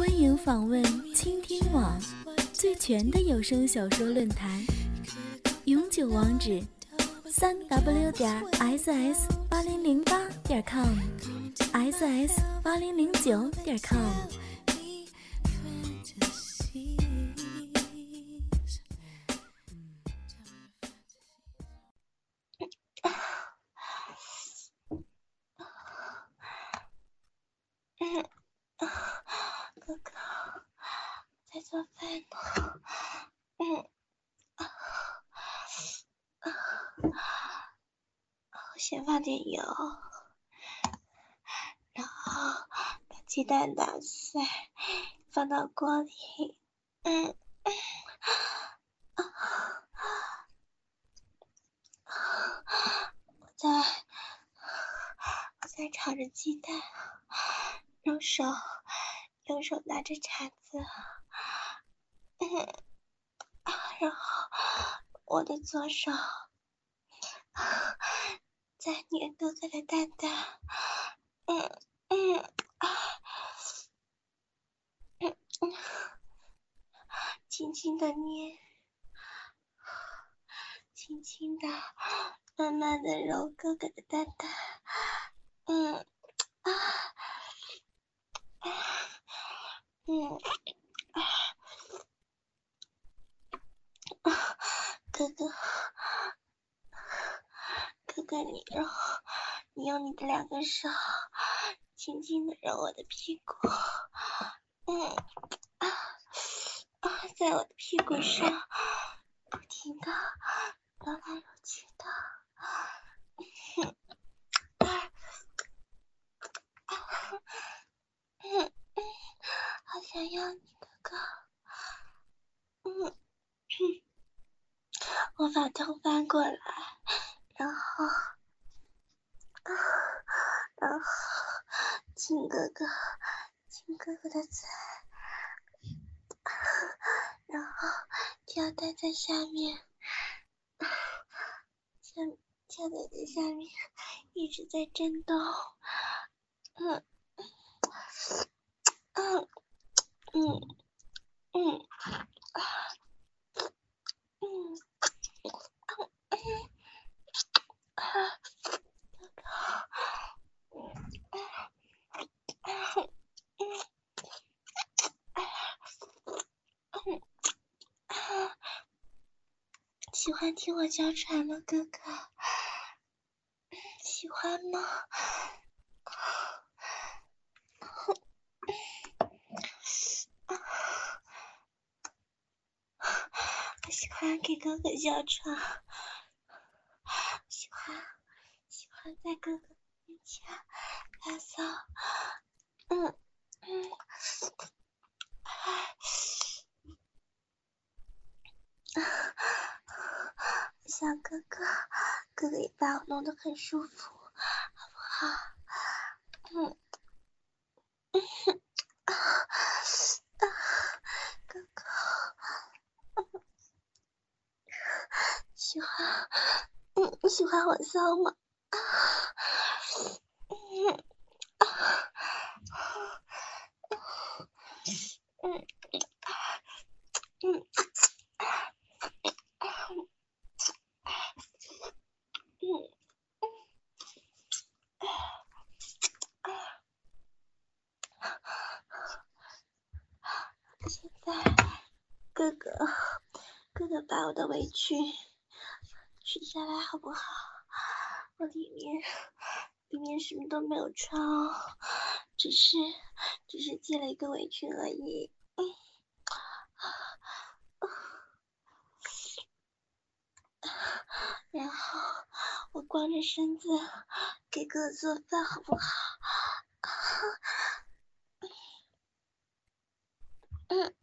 欢迎访问倾听网最全的有声小说论坛，永久网址：三 w 点 ss 八零零八点 com，ss 八零零九点 com。做饭呢。嗯，我先放点油，然后把鸡蛋打碎，放到锅里。嗯，啊我在，我在炒着鸡蛋，用手。右手拿着铲子，嗯，然后我的左手在捏哥哥的蛋蛋，嗯嗯，嗯嗯，轻轻的捏，轻轻的，慢慢的揉哥哥的蛋蛋，嗯啊。嗯，哥哥，哥哥，你揉，你用你的两个手轻轻的揉我的屁股，嗯，啊啊，在我的屁股上不停的揉来揉去的，嗯，嗯。好想要你，哥。嗯，我把头翻过来，然后，然后亲哥哥，亲哥哥的嘴，然后胶带在下面，下胶带在下面一直在震动。嗯，嗯。嗯嗯。啊嗯。啊喜欢听我娇喘吗，哥哥？喜欢吗？喜欢给哥哥叫床，喜欢喜欢在哥哥面前打扫，嗯嗯，小哥哥，哥哥也把我弄得很舒服，好不好？嗯嗯。喜欢，嗯，你喜欢我骚吗？嗯，嗯，嗯，现在，哥哥，哥哥把我的委屈。取下来好不好？我里面里面什么都没有穿哦，只是只是系了一个围裙而已。然后我光着身子给哥哥做饭好不好？嗯，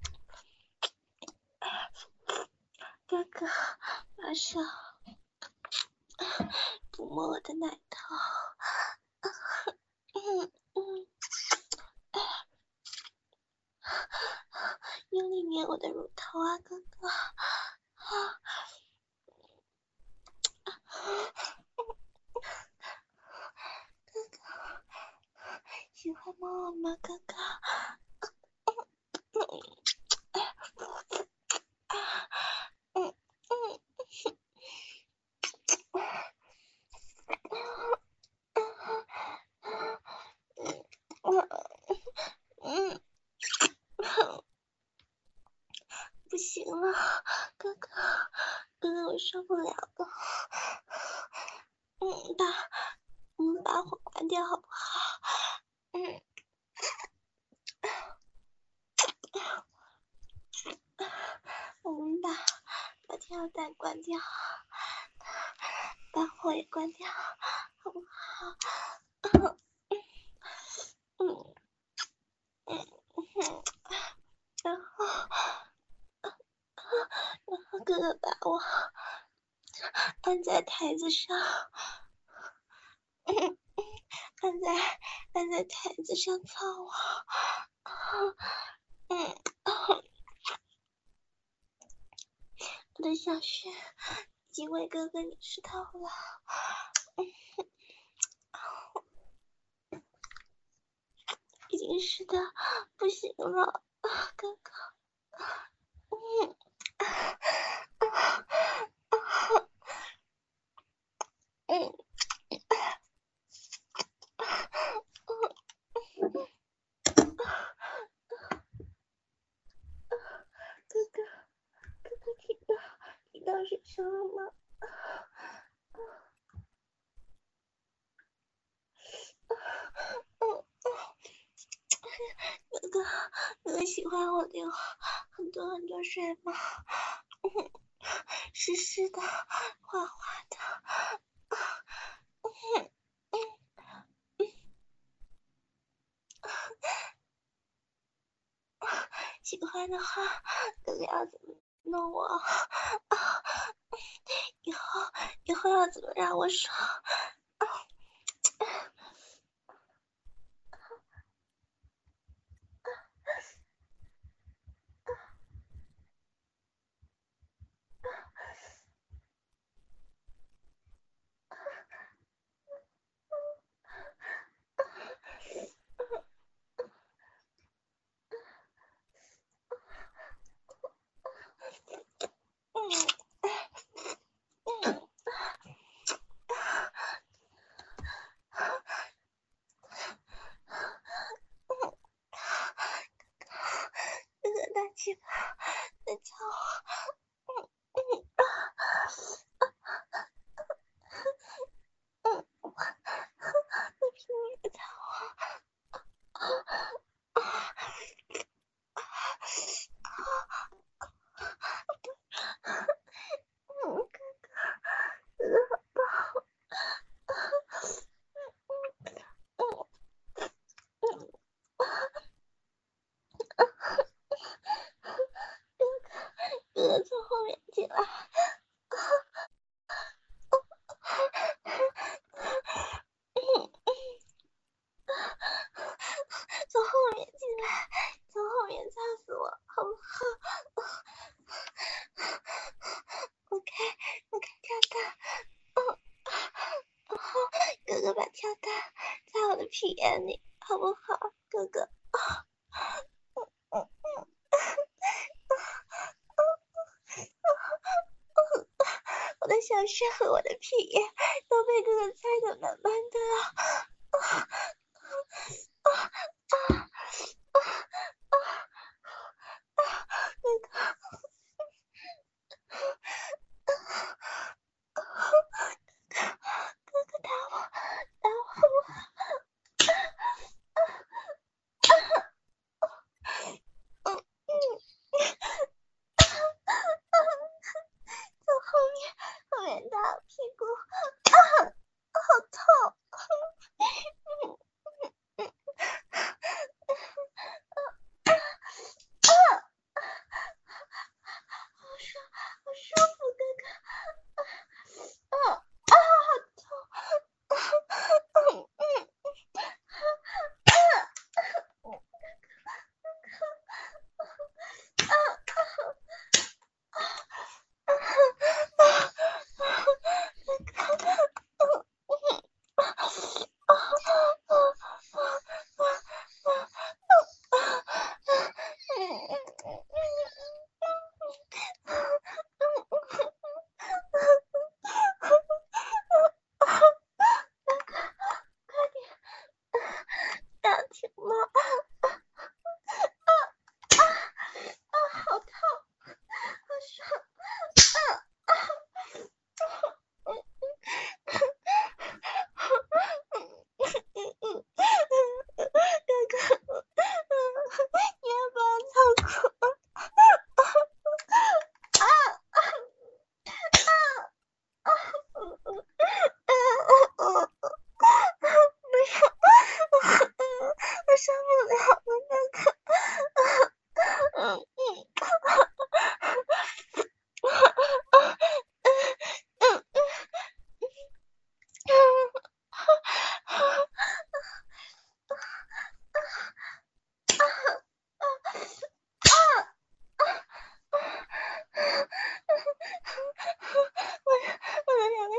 哥哥，马上。抚摸我的奶头，嗯嗯，用力捏我的乳头啊，哥哥，啊，哥哥，喜欢摸我吗，哥哥？受不了了，嗯，把我们把火关掉好不好？嗯，我们把把跳蛋关掉，把火也关掉，好不好？嗯嗯嗯，然后然后哥哥把我。按在台子上，按在按在台子上操我，嗯，我的小雪已经为哥哥你湿透了，已经是的不行了，哥哥，嗯。嗯，哥，哥哥听到听到水声了吗？哥哥，哥哥喜欢我流很多很多水吗？湿湿的，滑滑的。喜欢的话，哥哥要怎么弄我？以后以后要怎么让我爽？我把跳蛋在我的屁眼里，好不好？哥哥，我的小穴和我的屁眼都被哥哥塞得满满的。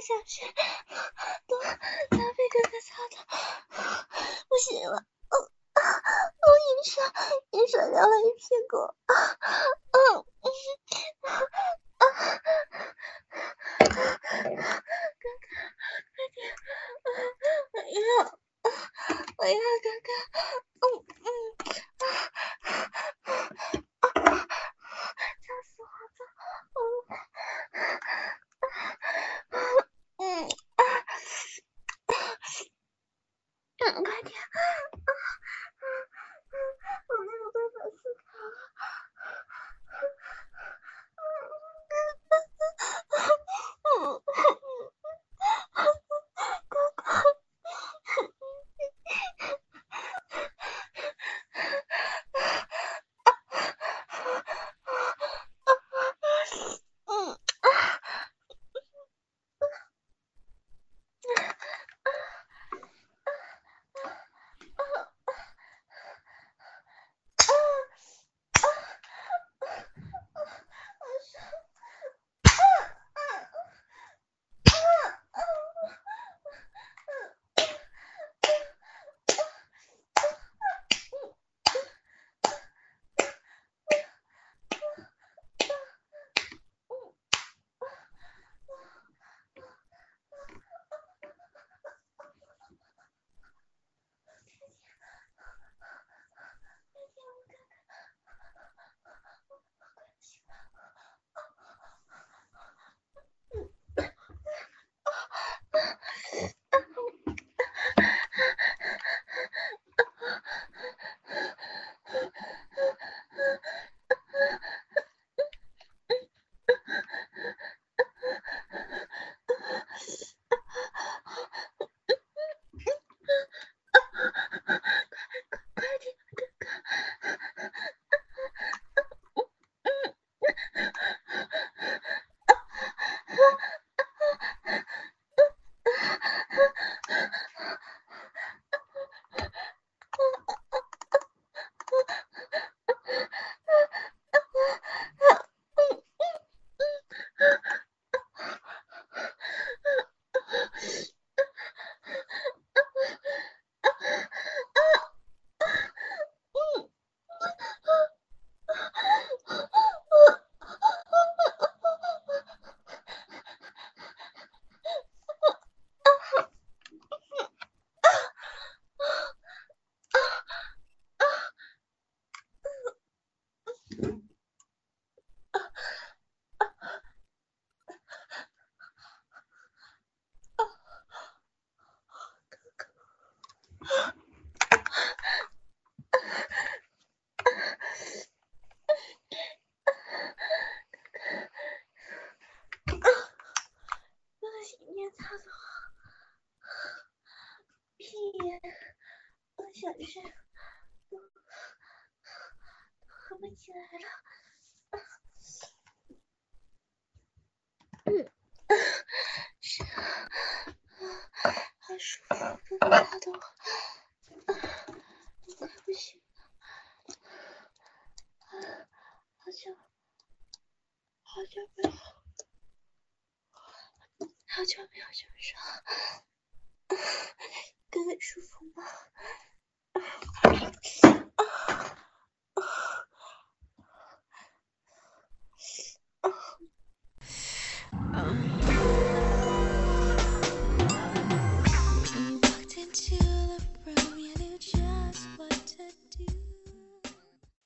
小心都都被哥哥擦的不行了哦哦我眼上眼上掉了一屁股快点！舒服，哥哥擦的我，快不行了，好久，好久没有。好久没有这么说，哥哥舒服吗？